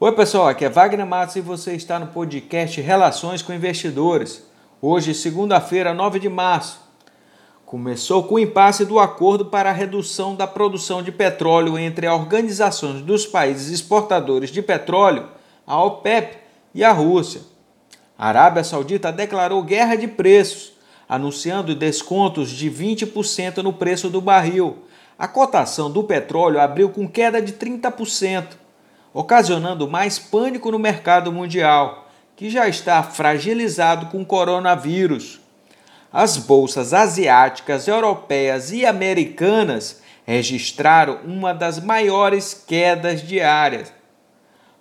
Oi, pessoal, aqui é Wagner Matos e você está no podcast Relações com Investidores. Hoje, segunda-feira, 9 de março. Começou com o impasse do acordo para a redução da produção de petróleo entre a Organização dos Países Exportadores de Petróleo, a OPEP, e a Rússia. A Arábia Saudita declarou guerra de preços, anunciando descontos de 20% no preço do barril. A cotação do petróleo abriu com queda de 30% ocasionando mais pânico no mercado mundial, que já está fragilizado com o coronavírus. As bolsas asiáticas, europeias e americanas registraram uma das maiores quedas diárias.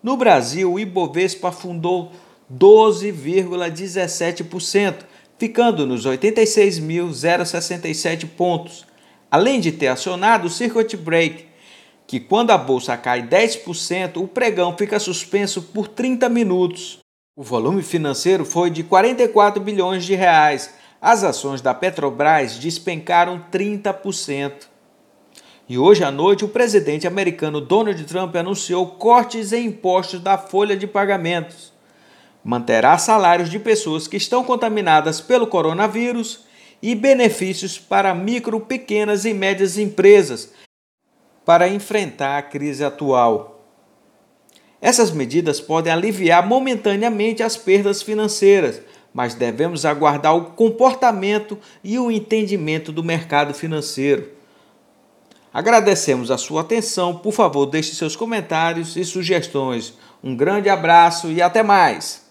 No Brasil, o Ibovespa afundou 12,17%, ficando nos 86.067 pontos, além de ter acionado o circuit break, que quando a bolsa cai 10%, o pregão fica suspenso por 30 minutos. O volume financeiro foi de 44 bilhões de reais. As ações da Petrobras despencaram 30%. E hoje à noite, o presidente americano Donald Trump anunciou cortes em impostos da folha de pagamentos. Manterá salários de pessoas que estão contaminadas pelo coronavírus e benefícios para micro, pequenas e médias empresas para enfrentar a crise atual. Essas medidas podem aliviar momentaneamente as perdas financeiras, mas devemos aguardar o comportamento e o entendimento do mercado financeiro. Agradecemos a sua atenção. Por favor, deixe seus comentários e sugestões. Um grande abraço e até mais!